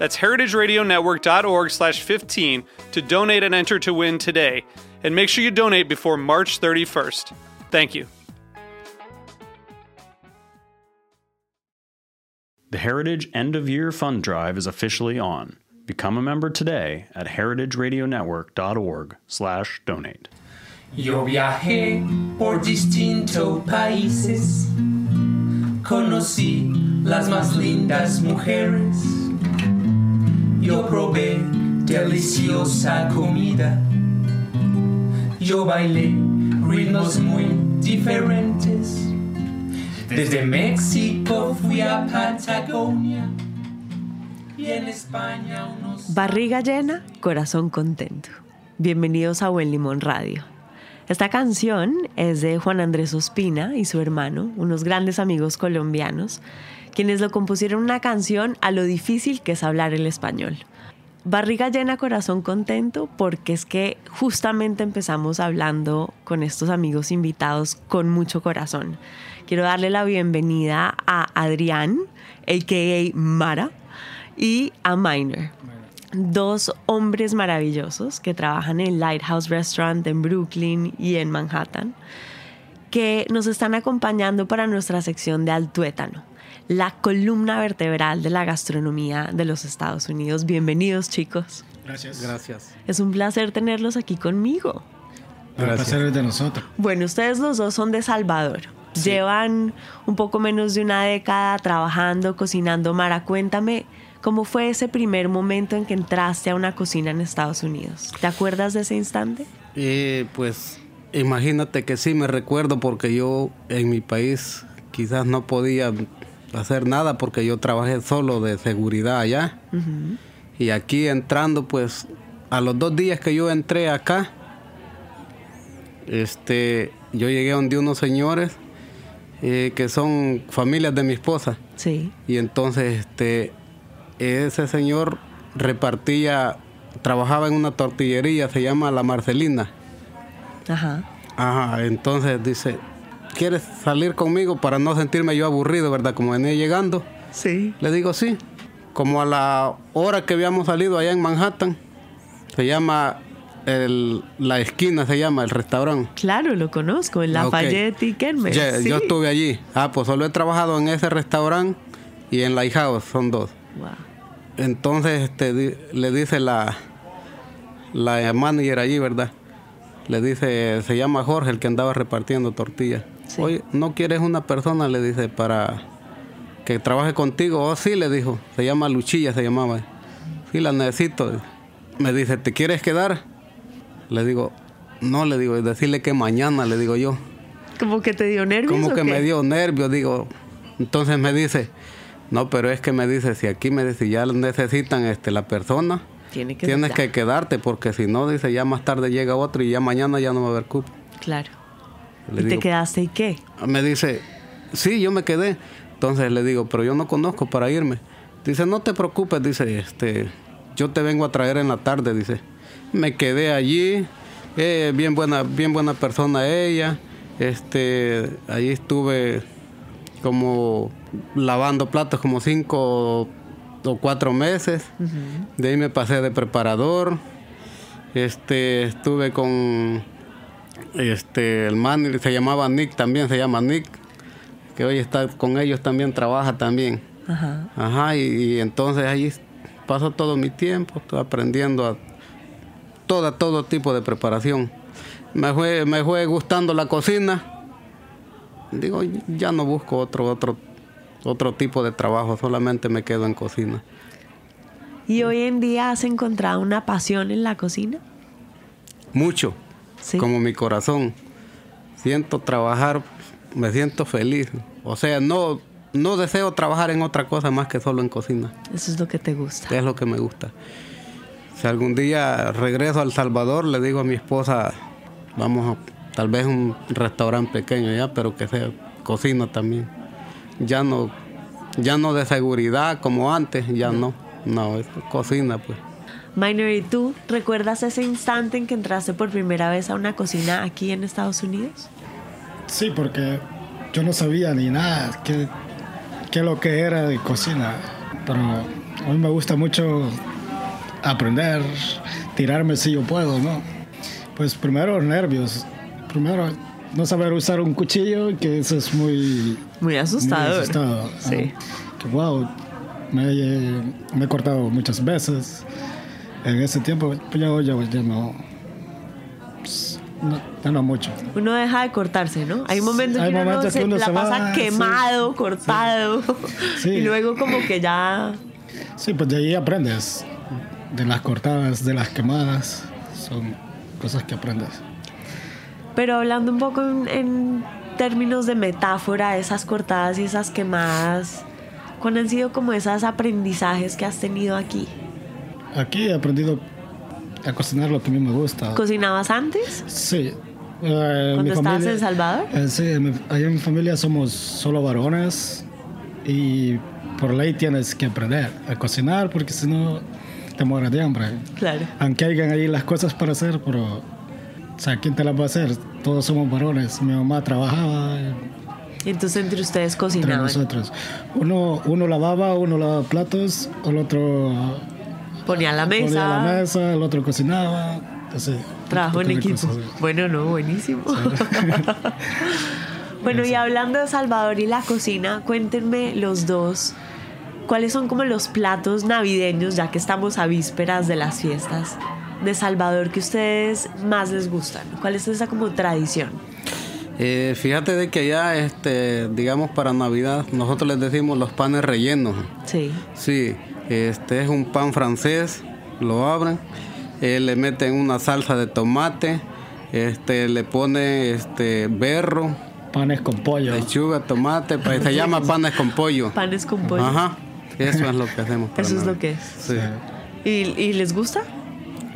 That's heritageradionetwork.org slash 15 to donate and enter to win today. And make sure you donate before March 31st. Thank you. The Heritage End of Year Fund Drive is officially on. Become a member today at heritageradionetwork.org/donate. Yo viajé por distintos países, conocí las más lindas mujeres, yo probé deliciosa comida, yo bailé ritmos muy diferentes. Desde México fui a Patagonia y en España unos... Barriga llena, corazón contento. Bienvenidos a Buen Limón Radio. Esta canción es de Juan Andrés Ospina y su hermano, unos grandes amigos colombianos, quienes lo compusieron una canción a lo difícil que es hablar el español. Barriga llena, corazón contento, porque es que justamente empezamos hablando con estos amigos invitados con mucho corazón. Quiero darle la bienvenida a Adrián, a.k.a. Mara, y a Miner. Dos hombres maravillosos que trabajan en Lighthouse Restaurant en Brooklyn y en Manhattan, que nos están acompañando para nuestra sección de Altuétano, la columna vertebral de la gastronomía de los Estados Unidos. Bienvenidos, chicos. Gracias. Gracias. Es un placer tenerlos aquí conmigo. El placer es de nosotros. Bueno, ustedes los dos son de Salvador. Llevan un poco menos de una década trabajando, cocinando. Mara, cuéntame cómo fue ese primer momento en que entraste a una cocina en Estados Unidos. ¿Te acuerdas de ese instante? Eh, pues imagínate que sí me recuerdo porque yo en mi país quizás no podía hacer nada porque yo trabajé solo de seguridad allá. Y aquí entrando, pues a los dos días que yo entré acá, este, yo llegué donde unos señores eh, que son familias de mi esposa. Sí. Y entonces este, ese señor repartía, trabajaba en una tortillería, se llama La Marcelina. Ajá. Ajá, entonces dice, ¿quieres salir conmigo para no sentirme yo aburrido, verdad? Como venía llegando. Sí. Le digo, sí. Como a la hora que habíamos salido allá en Manhattan, se llama el, la esquina se llama el restaurante. Claro, lo conozco, en Lafayette y Kermés. Yeah, sí. Yo estuve allí. Ah, pues solo he trabajado en ese restaurante y en Lighthouse, son dos. Wow. Entonces este, di- le dice la, la manager allí, ¿verdad? Le dice, se llama Jorge, el que andaba repartiendo tortillas. Sí. Oye, ¿no quieres una persona? Le dice, para que trabaje contigo. Oh, sí, le dijo. Se llama Luchilla, se llamaba. Sí, la necesito. Me dice, ¿te quieres quedar? Le digo, no, le digo, decirle que mañana, le digo yo. ¿Como que te dio nervios Como que qué? me dio nervios, digo. Entonces me dice, no, pero es que me dice, si aquí me dice, ya necesitan este, la persona, Tiene que tienes que quedarte, porque si no, dice, ya más tarde llega otro y ya mañana ya no va a haber cupo. Claro. Le ¿Y te quedaste y qué? Me dice, sí, yo me quedé. Entonces le digo, pero yo no conozco para irme. Dice, no te preocupes, dice, este, yo te vengo a traer en la tarde, dice. Me quedé allí, eh, bien buena, bien buena persona ella. Este, allí estuve como lavando platos como cinco o cuatro meses. De ahí me pasé de preparador. Este, estuve con este el man se llamaba Nick también, se llama Nick, que hoy está con ellos también trabaja también. Ajá. Ajá, y, y entonces ahí paso todo mi tiempo, estoy aprendiendo a toda, todo tipo de preparación. Me fue, me fue gustando la cocina. Digo, ya no busco otro, otro, otro tipo de trabajo, solamente me quedo en cocina. ¿Y hoy en día has encontrado una pasión en la cocina? Mucho, Sí. como mi corazón. Siento trabajar, me siento feliz. O sea, no, no deseo trabajar en otra cosa más que solo en cocina. Eso es lo que te gusta. Es lo que me gusta. Si algún día regreso a El Salvador, le digo a mi esposa, vamos a tal vez un restaurante pequeño ya, pero que sea cocina también. Ya no, ya no de seguridad como antes, ya no. No, es cocina pues. Minor, ¿y tú recuerdas ese instante en que entraste por primera vez a una cocina aquí en Estados Unidos? Sí, porque yo no sabía ni nada qué, qué lo que era de cocina. Pero a mí me gusta mucho aprender, tirarme si yo puedo, ¿no? Pues primero nervios. Primero no saber usar un cuchillo, que eso es muy... Muy asustador. Muy asustado. Sí. Que wow, me, me he cortado muchas veces. En ese tiempo, pues ya, ya, ya no, pues, no, ya no mucho. Uno deja de cortarse, ¿no? Hay momentos Hay que uno, momentos se, que uno la se pasa va, quemado, sí. cortado. Sí. Y luego como que ya... Sí, pues de ahí aprendes. De las cortadas, de las quemadas. Son cosas que aprendes. Pero hablando un poco en, en términos de metáfora, esas cortadas y esas quemadas, ¿cuáles han sido como esos aprendizajes que has tenido aquí? Aquí he aprendido a cocinar lo que a mí me gusta. ¿Cocinabas antes? Sí. Eh, ¿Cuando estabas en Salvador? Eh, sí, mi- allá en mi familia somos solo varones y por ley tienes que aprender a cocinar porque si no te mueres de hambre. Claro. Aunque hayan ahí las cosas para hacer, pero, o sea, ¿quién te las va a hacer? Todos somos varones. Mi mamá trabajaba eh, Entonces entre ustedes entre cocinaban. nosotros. Uno, uno lavaba, uno lavaba platos, el otro Ponía la mesa. ponía la mesa, el otro cocinaba. Entonces, Trabajo en equipo. Bueno, no, buenísimo. bueno, y hablando de Salvador y la cocina, cuéntenme los dos, ¿cuáles son como los platos navideños, ya que estamos a vísperas de las fiestas de Salvador, que ustedes más les gustan? ¿Cuál es esa como tradición? Eh, fíjate de que allá, este, digamos para Navidad, nosotros les decimos los panes rellenos. Sí. Sí, este es un pan francés, lo abren, eh, le meten una salsa de tomate, este, le pone este berro, Panes con pollo. lechuga, tomate, pues, se llama panes con pollo. Panes con pollo. Ajá, eso es lo que hacemos. para Eso es lo que es. Sí. ¿Y, y les gusta?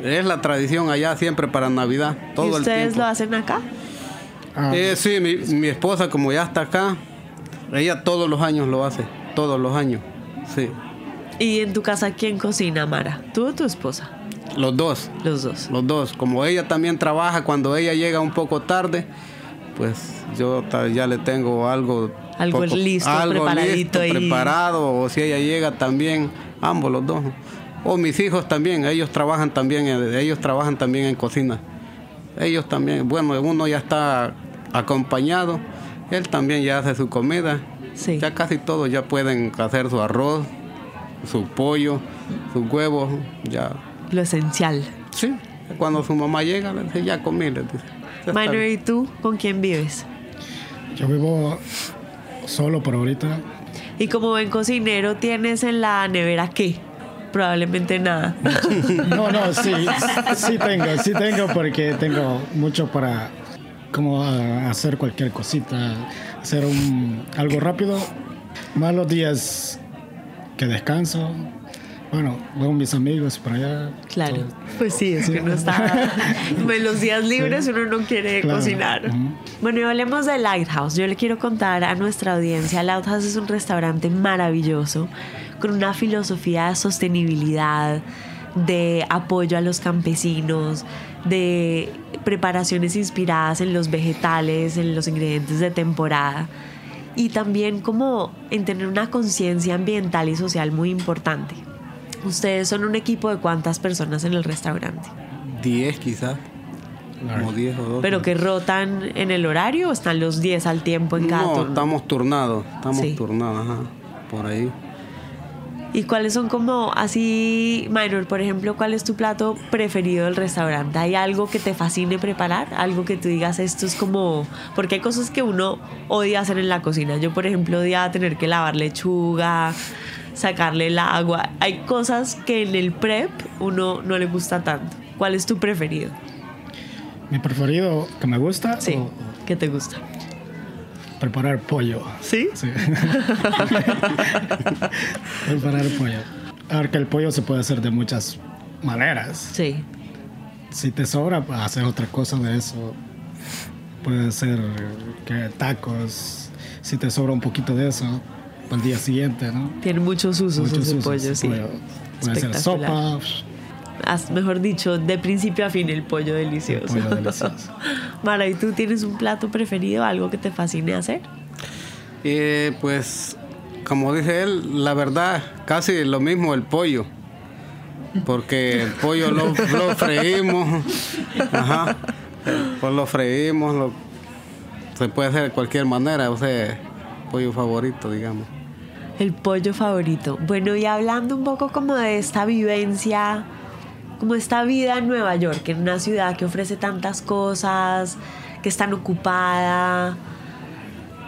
Es la tradición allá siempre para Navidad, todo ¿Y el ustedes tiempo. lo hacen acá? Ah, Eh, sí, mi, mi esposa como ya está acá, ella todos los años lo hace, todos los años, sí, ¿Y en tu casa quién cocina, Mara? ¿Tú o tu esposa? los dos, Los dos. los dos. Como ella también trabaja, cuando ella llega un poco tarde, pues yo ya le tengo algo, Algo listo, preparadito listo, preparado, o si ella llega también, ambos los dos. O mis hijos también, ellos trabajan también, ellos trabajan también en cocina. Ellos también, bueno, uno ya está acompañado, él también ya hace su comida. Sí. Ya casi todos ya pueden hacer su arroz, su pollo, sus huevos, ya. Lo esencial. Sí, cuando su mamá llega, le dice, ya comí, le dice. "Ya está Minor, bien". ¿y tú con quién vives? Yo vivo solo por ahorita. Y como buen cocinero, ¿tienes en la nevera qué? Probablemente nada. No, no, sí, sí tengo, sí tengo porque tengo mucho para como ah, hacer cualquier cosita, hacer un, algo rápido. Más los días que descanso. Bueno, veo a mis amigos por allá. Claro. todo. Pues sí, es que uno está. En los días libres uno no quiere Claro. cocinar. Ujú. Bueno, y hablemos de Lighthouse. Yo le quiero contar a nuestra audiencia: Lighthouse es un restaurante maravilloso con una filosofía de sostenibilidad, de apoyo a los campesinos, de preparaciones inspiradas en los vegetales, en los ingredientes de temporada y también como en tener una conciencia ambiental y social muy importante. Ustedes son un equipo de cuántas personas en el restaurante, Diez quizás, como diez o doce. pero que rotan en el horario o están los 10 al tiempo en cada No, turno? estamos turnados, estamos Sí. turnados, ajá, por ahí. ¿Y cuáles son como así, Minor, por ejemplo, cuál es tu plato preferido del restaurante? ¿Hay algo que te fascine preparar? ¿Algo que tú digas, esto es como... Porque hay cosas que uno odia hacer en la cocina. Yo, por ejemplo, odiaba tener que lavar lechuga, sacarle el agua. Hay cosas que en el prep uno no le gusta tanto. ¿Cuál es tu preferido? Mi preferido que me gusta. Sí, o- ¿qué te gusta? Preparar pollo. ¿Sí? Sí. preparar pollo. Ahora el pollo se puede hacer de muchas maneras. Sí. Si te sobra, pues, hacer otra cosa de eso. Puede ser que tacos. Si te sobra un poquito de eso, para el día siguiente, ¿no? Tiene muchos usos Muchos usos, pollo, sí. pollo. Puede ser sopa, mejor dicho, de principio a fin el pollo delicioso. pollo delicioso. Mara, ¿y tú tienes un plato preferido, algo que te fascine hacer? Eh, pues, como dice él, la verdad, casi lo mismo el pollo. Porque el pollo lo, lo freímos. Ajá. Pues lo freímos. lo- se puede hacer de cualquier manera. O sea, pollo favorito, digamos. El pollo favorito. Bueno, y hablando un poco como de esta vivencia, como esta vida en Nueva York, en una ciudad que ofrece tantas cosas, que es tan ocupada.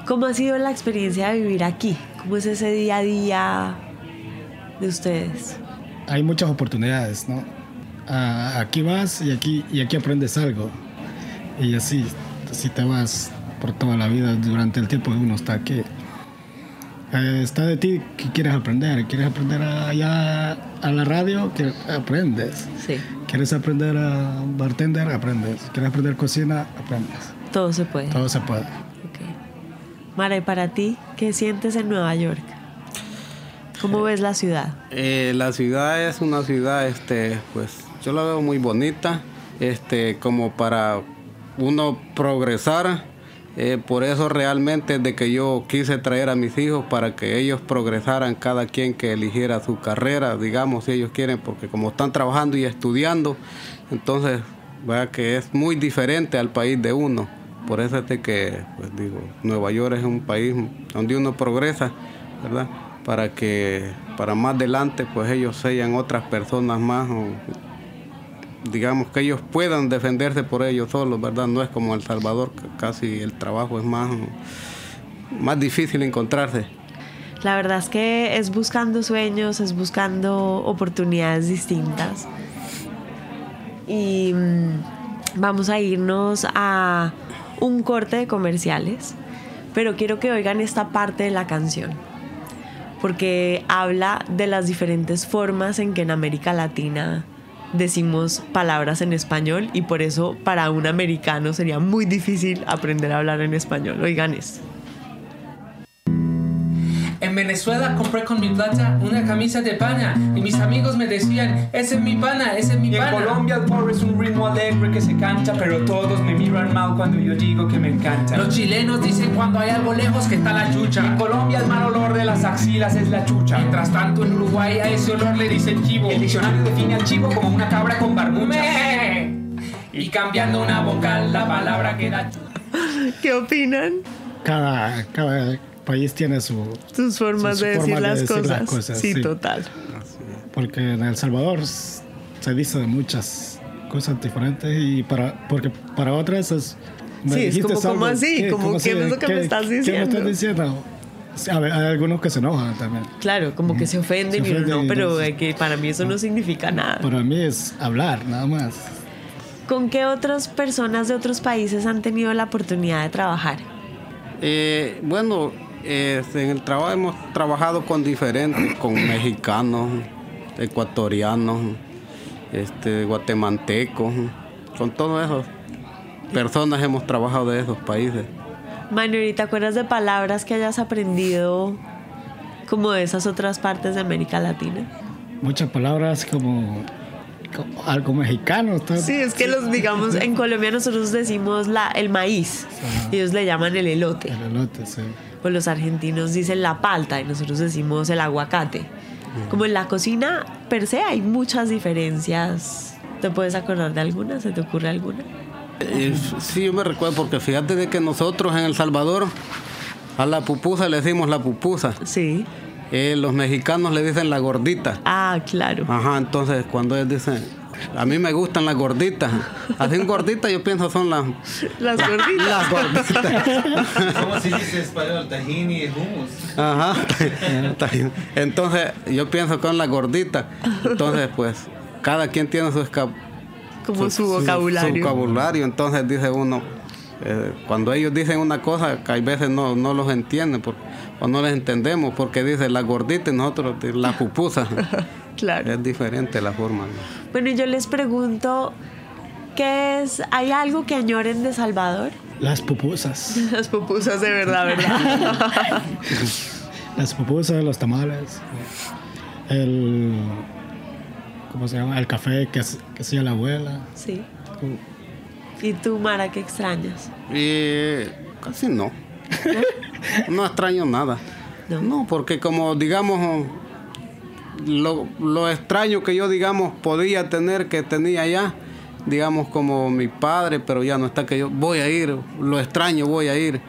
¿Cómo ha sido la experiencia de vivir aquí? ¿Cómo es ese día a día de ustedes? hay muchas oportunidades, ¿no? Aquí vas y aquí, y aquí aprendes algo. Y así, si te vas por toda la vida durante el tiempo que uno está aquí. Eh, está de ti que quieres aprender. ¿Quieres aprender a- allá a la radio? Que aprendes. Sí, ¿Quieres aprender a bartender? Aprendes. ¿Quieres aprender cocina? Aprendes. todo se puede. Todo se puede. Ok. Mara, ¿y para ti qué sientes en Nueva York? ¿Cómo ves la ciudad? Eh, la ciudad es una ciudad, este, pues, yo la veo muy bonita, este, como para uno progresar. Eh, por eso realmente de que yo quise traer a mis hijos para que ellos progresaran, cada quien que eligiera su carrera, digamos, si ellos quieren, porque como están trabajando y estudiando, entonces, vea que es muy diferente al país de uno. Por eso es de que, pues digo, Nueva York es un país donde uno progresa, ¿verdad? Para que para más adelante, pues ellos sean otras personas más, digamos que ellos puedan defenderse por ellos solos, ¿verdad? No es como El Salvador, casi el trabajo es más, más difícil encontrarse. La verdad es que es buscando sueños, es buscando oportunidades distintas. Y mm, vamos a irnos a un corte de comerciales, pero quiero que oigan esta parte de la canción, porque habla de las diferentes formas en que en América Latina decimos palabras en español y por eso para un americano sería muy difícil aprender a hablar en español. Oigan esto. En Venezuela compré con mi plata una camisa de pana y mis amigos me decían, ese es mi pana, ese es mi Y en pana. Colombia el pobre es un ritmo alegre que se canta, pero todos me miran mal cuando yo digo que me encanta. Los chilenos dicen cuando hay algo lejos que está la chucha. En Colombia el mal olor de las axilas es la chucha. Mientras tanto en Uruguay a ese olor le dicen chivo. El diccionario define al chivo como una cabra con barbucha. Y cambiando una vocal la palabra queda ¿Qué opinan? Cada, cada país tiene su... sus formas Sus de, decir, de las decir cosas. las cosas, sí, sí. total. Porque en El Salvador se dice de muchas cosas diferentes y para porque para otras es me Sí, es como, ¿cómo así? ¿qué? Como, ¿Cómo ¿qué así? es lo que me estás ¿Qué me diciendo? estás diciendo? Sí, a ver, hay algunos que se enojan también. Claro, como que se ofenden Se y no, y pero no- que para mí eso no significa nada. Para mí es hablar, nada más. ¿Con qué otras personas de otros países han tenido la oportunidad de trabajar? Eh, bueno, eh, en el trabajo hemos trabajado con diferentes, con mexicanos, ecuatorianos, este, guatemaltecos, con todos esos personas hemos trabajado de esos países. Manuel, ¿te acuerdas de palabras que hayas aprendido como de esas otras partes de América Latina? Muchas palabras como, como algo mexicano. Sí, es que los, digamos, en Colombia nosotros decimos la, el maíz, ellos le llaman el elote. El elote, sí. Pues los argentinos dicen la palta y nosotros decimos el aguacate. Como en la cocina per se hay muchas diferencias. ¿Te puedes acordar de alguna? ¿Se te ocurre alguna? Eh, sí, yo me recuerdo porque fíjate de que nosotros en El Salvador a la pupusa le decimos la pupusa. Sí. Eh, los mexicanos le dicen la gordita. Ah, claro. Ajá, entonces cuando ellos dicen, a mí me gustan las gorditas. Así gorditas yo pienso son las, Las gorditas. las gorditas. ¿Cómo se dice en español? Tahini y hummus. Ajá. Entonces yo pienso con las gorditas. Entonces pues cada quien tiene su esca- Como su vocabulario. Su vocabulario. Entonces dice uno, eh, cuando ellos dicen una cosa, que hay veces no, no los entienden por- o no les entendemos porque dice la gordita y nosotros la pupusa. Claro. es diferente la forma. ¿no? Bueno, yo les pregunto, ¿qué es? ¿Hay algo que añoren de Salvador? Las pupusas. Las pupusas de verdad, ¿verdad? Las pupusas, los tamales. El. ¿Cómo se llama? El café que, que hacía la abuela. sí. ¿Y tú, Mara, qué extrañas? Casi no. no extraño nada. No. No, porque como digamos, lo, lo extraño que yo digamos podía tener que tenía ya, digamos como mi padre, pero ya no está que yo voy a ir, lo extraño, voy a ir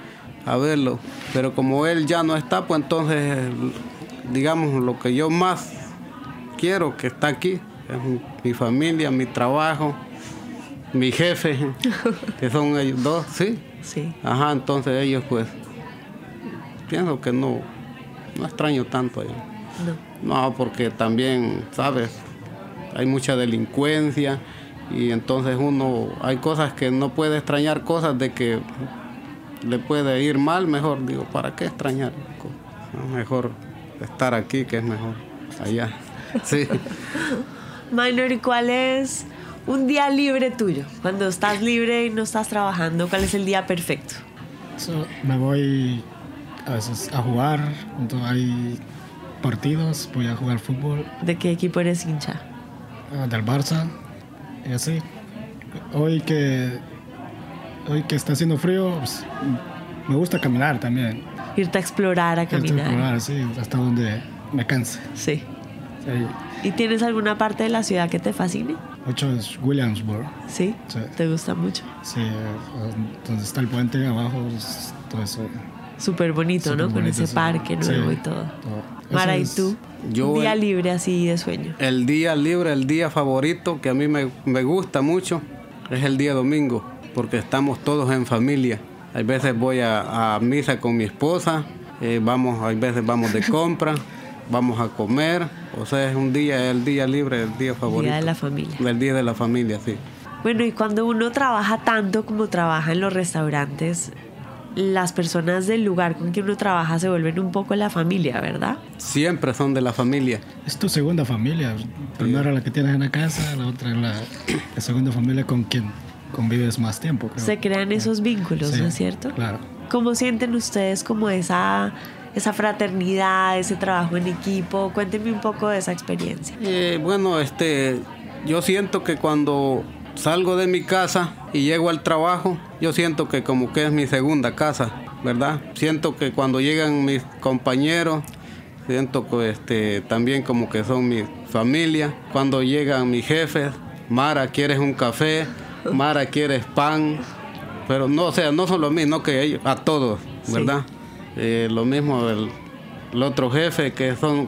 a verlo. Pero como él ya no está, pues entonces digamos lo que yo más quiero que está aquí mi familia, mi trabajo, mi jefe, que son ellos dos, sí. Sí. Ajá, entonces ellos pues pienso que no, no extraño tanto a ellos. No. No, porque también, ¿sabes? Hay mucha delincuencia y entonces uno, hay cosas que no puede extrañar, cosas de que le puede ir mal, mejor digo, ¿para qué extrañar? Mejor estar aquí que es mejor allá. Sí. Minor, ¿y cuál es un día libre tuyo? Cuando estás libre y no estás trabajando, ¿cuál es el día perfecto? So, me voy a veces a jugar. Cuando hay partidos, voy a jugar fútbol ¿De qué equipo eres hincha? ah, del Barça. Y así. Hoy que. Hoy que está haciendo frío, pues, me gusta caminar también. Irte a explorar, a Esto es caminar. caminar, sí, hasta donde me canse. Sí. Sí. ¿Y tienes alguna parte de la ciudad que te fascine? Mucho es Williamsburg. Sí. Sí. ¿Te gusta mucho? Sí, eh, donde está el puente abajo, es todo eso. Súper bonito, ¿no? Con ese sí. parque nuevo Sí, y todo. todo. Mara, ¿y tú? Yo Un día el- libre así de sueño. El día libre, el día favorito que a mí me, me gusta mucho es el día domingo, porque estamos todos en familia. Hay veces voy a, a misa con mi esposa, eh, vamos, hay veces vamos de compra, vamos a comer, o sea, es un día, el día libre, el día favorito. Día de la familia. El día de la familia, sí. Bueno, y cuando uno trabaja tanto como trabaja en los restaurantes, las personas del lugar con que uno trabaja se vuelven un poco la familia, ¿verdad? Siempre son de la familia. Es tu segunda familia. Primero la que tienes en la casa, la otra es la, la segunda familia con quien convives más tiempo. creo. Se crean esos vínculos, Sí, ¿no es cierto? Claro. ¿Cómo sienten ustedes como esa, esa fraternidad, ese trabajo en equipo? Cuéntenme un poco de esa experiencia. Eh, bueno, este, yo siento que cuando salgo de mi casa y llego al trabajo, yo siento que como que es mi segunda casa, ¿verdad? Siento que cuando llegan mis compañeros, siento que este, también como que son mi familia. Cuando llegan mis jefes, Mara, ¿quieres un café? Mara, ¿quieres pan? Pero no, o sea, no solo a mí, no que ellos, a todos, ¿verdad? Eh, lo mismo el, el otro jefe que son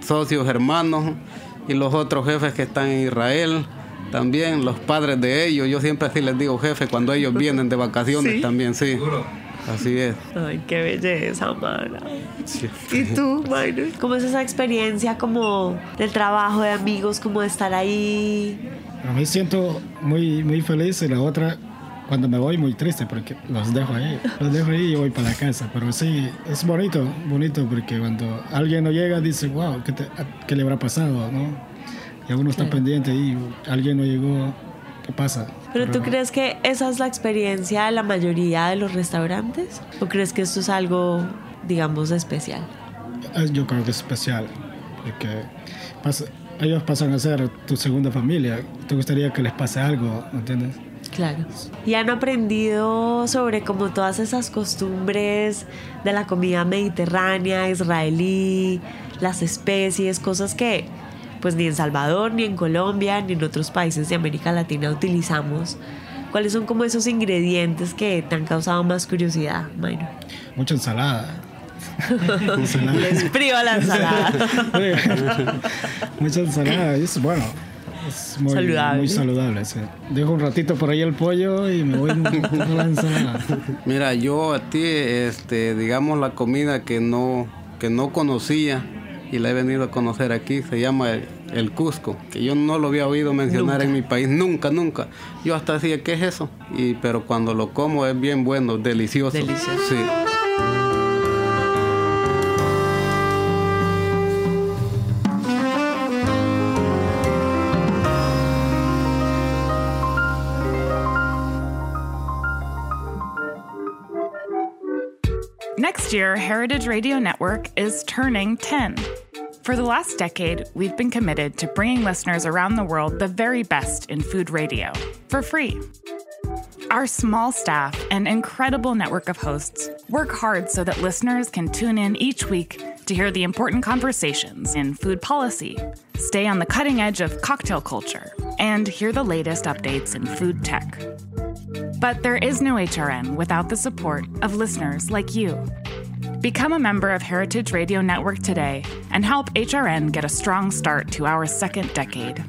socios hermanos y los otros jefes que están en Israel, también los padres de ellos, yo siempre así les digo jefe cuando ellos vienen de vacaciones Sí. también, sí. Así es. Ay, qué belleza, Mara. Sí. ¿Y tú, Minor? ¿Cómo es esa experiencia como del trabajo de amigos, como de estar ahí? A mí siento muy, muy feliz y la otra, cuando me voy, muy triste porque los dejo ahí. Los dejo ahí y voy para la casa. Pero sí, es bonito, bonito porque cuando alguien no llega, dice, wow, ¿qué, te- qué le habrá pasado? ¿no? Y uno está pendiente y alguien no llegó, ¿qué pasa? ¿Pero tú crees que esa es la experiencia de la mayoría de los restaurantes? ¿O crees que esto es algo, digamos, especial? Es- Yo creo que es especial, porque pasa- ellos pasan a ser tu segunda familia. ¿Te gustaría que les pase algo? ¿Me entiendes? Claro. Y han aprendido sobre como todas esas costumbres de la comida mediterránea, israelí, las especies, cosas que pues ni en Salvador, ni en Colombia, ni en otros países de América Latina utilizamos. ¿Cuáles son como esos ingredientes que te han causado más curiosidad, Mayro? Mucha ensalada. Les privo la ensalada. Mucha ensalada. Es bueno. Es muy Saludable. Muy saludable, sí. Dejo un ratito por ahí el pollo y me voy la ensalada. Mira, yo a ti, este, digamos la comida que no, que no conocía y la he venido a conocer aquí, se llama el, el Cusco, que yo no lo había oído mencionar en mi país, nunca, nunca. Yo hasta decía, ¿qué es eso? Y, pero cuando lo como es bien bueno, delicioso. Delicioso. Sí. Next year, Heritage Radio Network is turning 10. For the last decade, we've been committed to bringing listeners around the world the very best in food radio for free. Our small staff and incredible network of hosts work hard so that listeners can tune in each week to hear the important conversations in food policy, stay on the cutting edge of cocktail culture, and hear the latest updates in food tech. But there is no HRN without the support of listeners like you. Become a member of Heritage Radio Network today and help HRN get a strong start to our second decade.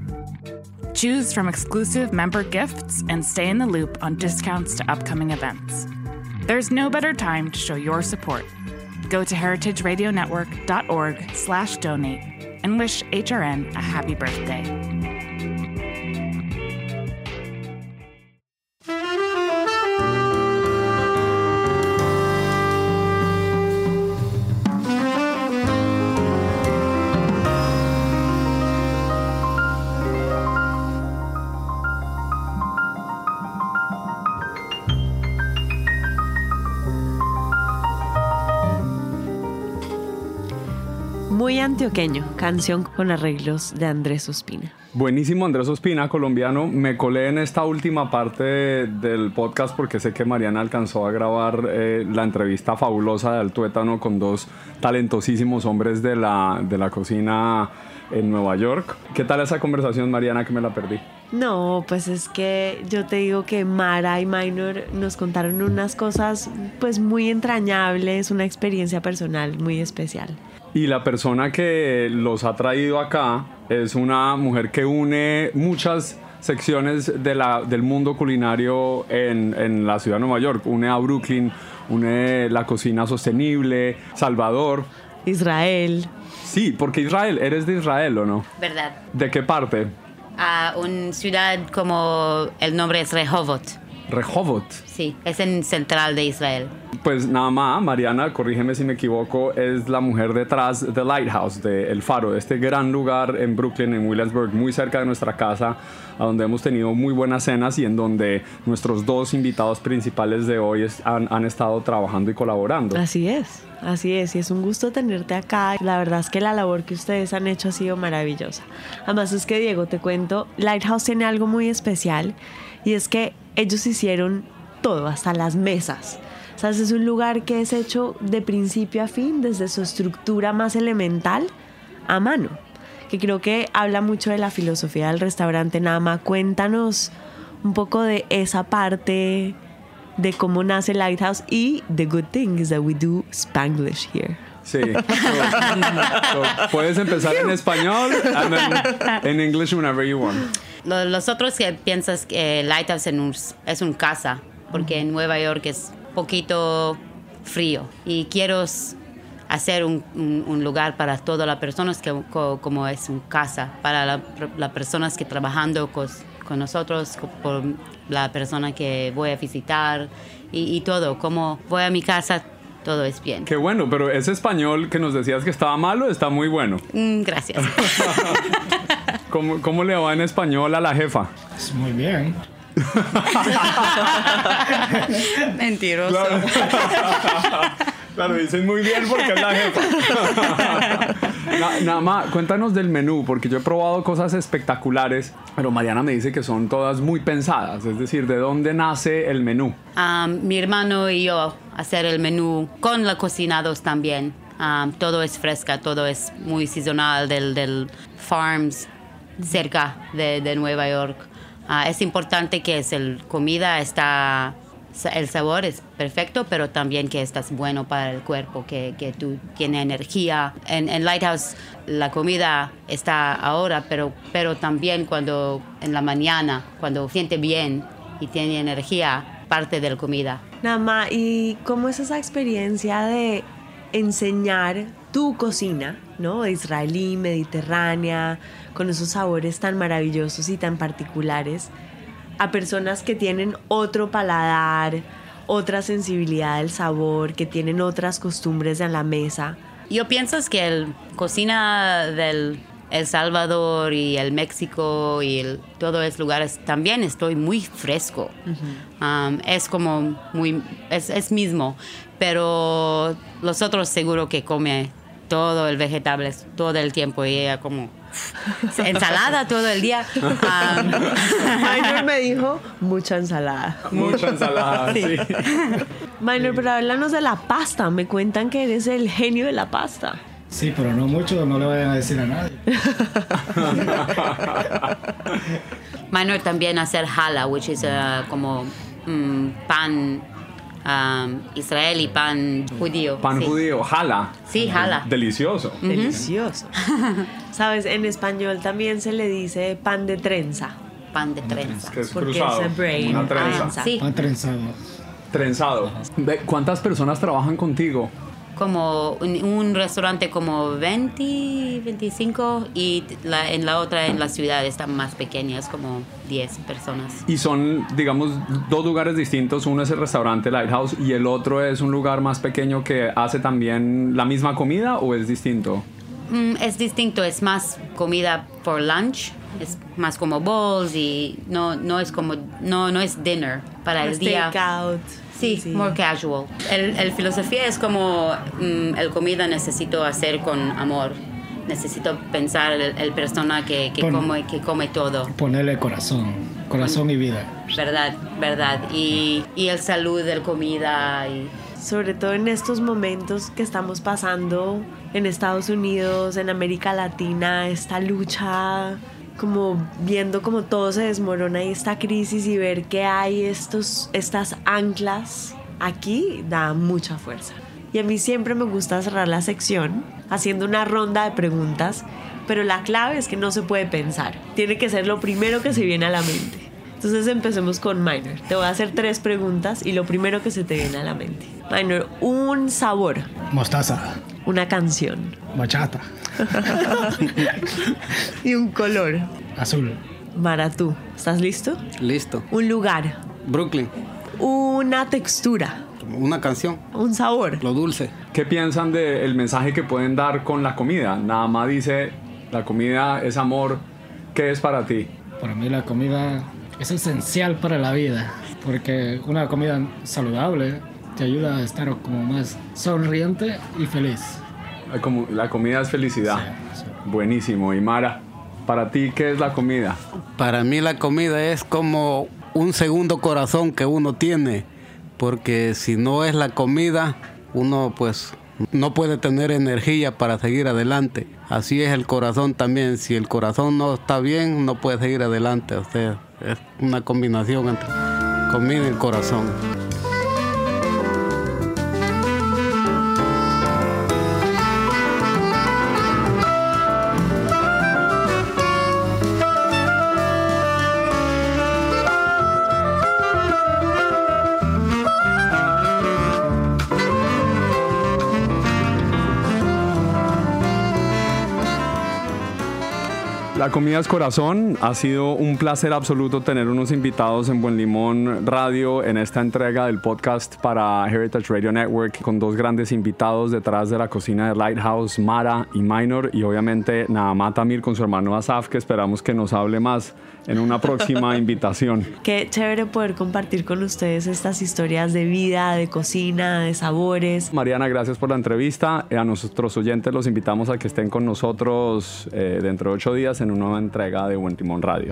Choose from exclusive member gifts and stay in the loop on discounts to upcoming events. There's no better time to show your support. Go to heritageradionetwork.org slash donate and wish HRN a happy birthday. Antioqueño, canción con arreglos de Andrés Ospina. Buenísimo Andrés Ospina, colombiano. Me colé en esta última parte del podcast porque sé que Mariana alcanzó a grabar eh, la entrevista fabulosa de Altuétano con dos talentosísimos hombres de la, de la cocina en Nueva York. ¿Qué tal esa conversación, Mariana, que me la perdí? No, pues es que yo te digo que Mara y Minor nos contaron unas cosas pues muy entrañables, una experiencia personal muy especial. Y la persona que los ha traído acá es una mujer que une muchas secciones de la, del mundo culinario en, en la ciudad de Nueva York. Une a Brooklyn, une la cocina sostenible, Salvador. Israel. Sí, porque Israel, ¿eres de Israel o no? ¿Verdad? ¿De qué parte? A una ciudad como el nombre es Rehovot. Rehovot. Sí, es en central de Israel. Pues nada más, Mariana, corrígeme si me equivoco, es la mujer detrás de Lighthouse, de El Faro, de este gran lugar en Brooklyn, en Williamsburg, muy cerca de nuestra casa, a donde hemos tenido muy buenas cenas y en donde nuestros dos invitados principales de hoy es- han, han estado trabajando y colaborando. Así es, así es, y es un gusto tenerte acá. La verdad es que la labor que ustedes han hecho ha sido maravillosa. Además es que Diego, te cuento, Lighthouse tiene algo muy especial y es que ellos hicieron todo, hasta las mesas. O sea, es un lugar que es hecho de principio a fin, desde su estructura más elemental a mano, que creo que habla mucho de la filosofía del restaurante. Nama, cuéntanos un poco de esa parte de cómo nace Lighthouse y the good thing is that we do Spanglish here. Sí. So- so, puedes empezar en español and then in English whenever you want. Lo- Los otros que piensas que Lighthouse en un- es un casa, porque en Nueva York es poquito frío y quiero hacer un, un- un lugar para todas las personas que co- como es un casa, para la- las personas que trabajando cos- con nosotros, por la persona que voy a visitar y, y todo, como voy a mi casa, todo es bien. Qué bueno, pero ese español que nos decías que estaba malo está muy bueno. Mm, gracias. ¿Cómo, cómo le va en español a la jefa? Es muy bien. Mentiroso. Claro, dicen muy bien porque es la jefa. Na- Nada más, cuéntanos del menú, porque yo he probado cosas espectaculares, pero Mariana me dice que son todas muy pensadas. Es decir, ¿de dónde nace el menú? Um, mi hermano y yo hacer el menú con los cocinados también. Um, todo es fresca, todo es muy sazonal del, del farms cerca de, de Nueva York. Ah, es importante que es el comida está el sabor es perfecto, pero también que estás bueno para el cuerpo, que, que tú tienes energía. En, en Lighthouse la comida está ahora, pero, pero también cuando en la mañana, cuando siente bien y tiene energía, parte de la comida. Nama, ¿y cómo es esa experiencia de enseñar tu cocina, ¿no? Israelí, mediterránea, con esos sabores tan maravillosos y tan particulares, a personas que tienen otro paladar, otra sensibilidad del sabor, que tienen otras costumbres en la mesa? Yo pienso es que el cocina del El Salvador y el México y el- todos esos lugares también estoy muy fresco. Um, es como muy, es, es mismo, pero los otros seguro que come todo el vegetable todo el tiempo y ella como ensalada todo el día. Um, Minor me dijo mucha ensalada. Mucha ensalada, sí. Minor, pero háblanos de la pasta. Me cuentan que eres el genio de la pasta. Sí, pero no mucho, no le vayan a decir a nadie. Minor también hacer hala, which is uh, como mm, pan um, israelí, pan judío. Pan sí. judío, jala. Sí, jala. Delicioso. Delicioso. Sabes, en español también se le dice pan de trenza. Pan de trenza. Que es Porque cruzado. es a brain. Una trenza. Ah, Sí, Pan trenzado. Trenzado. ¿Cuántas personas trabajan contigo? Como un, un restaurante como 20, 25 y la, en la otra en la ciudad está más pequeña, es como 10 personas. Y son, digamos, dos lugares distintos. Uno es el restaurante Lighthouse y el otro es un lugar más pequeño que hace también la misma comida o es distinto? Mm, es distinto, es más comida for lunch, es más como bowls y no, no es como, no, no es dinner para el día. Takeout. Sí, more casual. El, el filosofía es como mm, el comida necesito hacer con amor. Necesito pensar el, el persona que, que, Con- come, que come todo. Ponerle corazón, corazón y vida. Verdad, verdad. Y, y el salud del comida. Y, Sobre todo en estos momentos que estamos pasando en Estados Unidos, en América Latina, esta lucha, como viendo como todo se desmorona y esta crisis y ver que hay estos, estas anclas aquí da mucha fuerza. Y a mí siempre me gusta cerrar la sección haciendo una ronda de preguntas, pero la clave es que no se puede pensar. Tiene que ser lo primero que se viene a la mente. Entonces empecemos con Minor. Te voy a hacer tres preguntas y lo primero que se te viene a la mente. Minor, un sabor, Mostaza, una canción bachata, y un color. azul, Maratú, ¿estás listo? Listo. Un lugar, Brooklyn. una textura, Una canción. un sabor. Lo dulce. ¿Qué piensan del mensaje que pueden dar con la comida? Nada más dice, la comida es amor. ¿Qué es para ti? Para mí la comida es esencial para la vida, porque una comida saludable te ayuda a estar como más sonriente y feliz. La, comida es felicidad. Buenísimo. Y Mara, para ti, ¿qué es la comida? Para mí la comida es como un segundo corazón que uno tiene, porque si no es la comida, uno pues no puede tener energía para seguir adelante. Así es el corazón también, si el corazón no está bien, no puede seguir adelante. O sea, es una combinación entre comida y corazón. La comida es corazón. Ha sido un placer absoluto tener unos invitados en Buen Limón Radio en esta entrega del podcast para Heritage Radio Network con dos grandes invitados detrás de la cocina de Lighthouse, Mara y Minor y obviamente Naamá Tamir con su hermano Asaf que esperamos que nos hable más en una próxima invitación. Qué chévere poder compartir con ustedes estas historias de vida, de cocina, de sabores. Mariana, gracias por la entrevista. A nuestros oyentes los invitamos a que estén con nosotros eh, dentro de ocho días en una nueva entrega de Buen Timón Radio.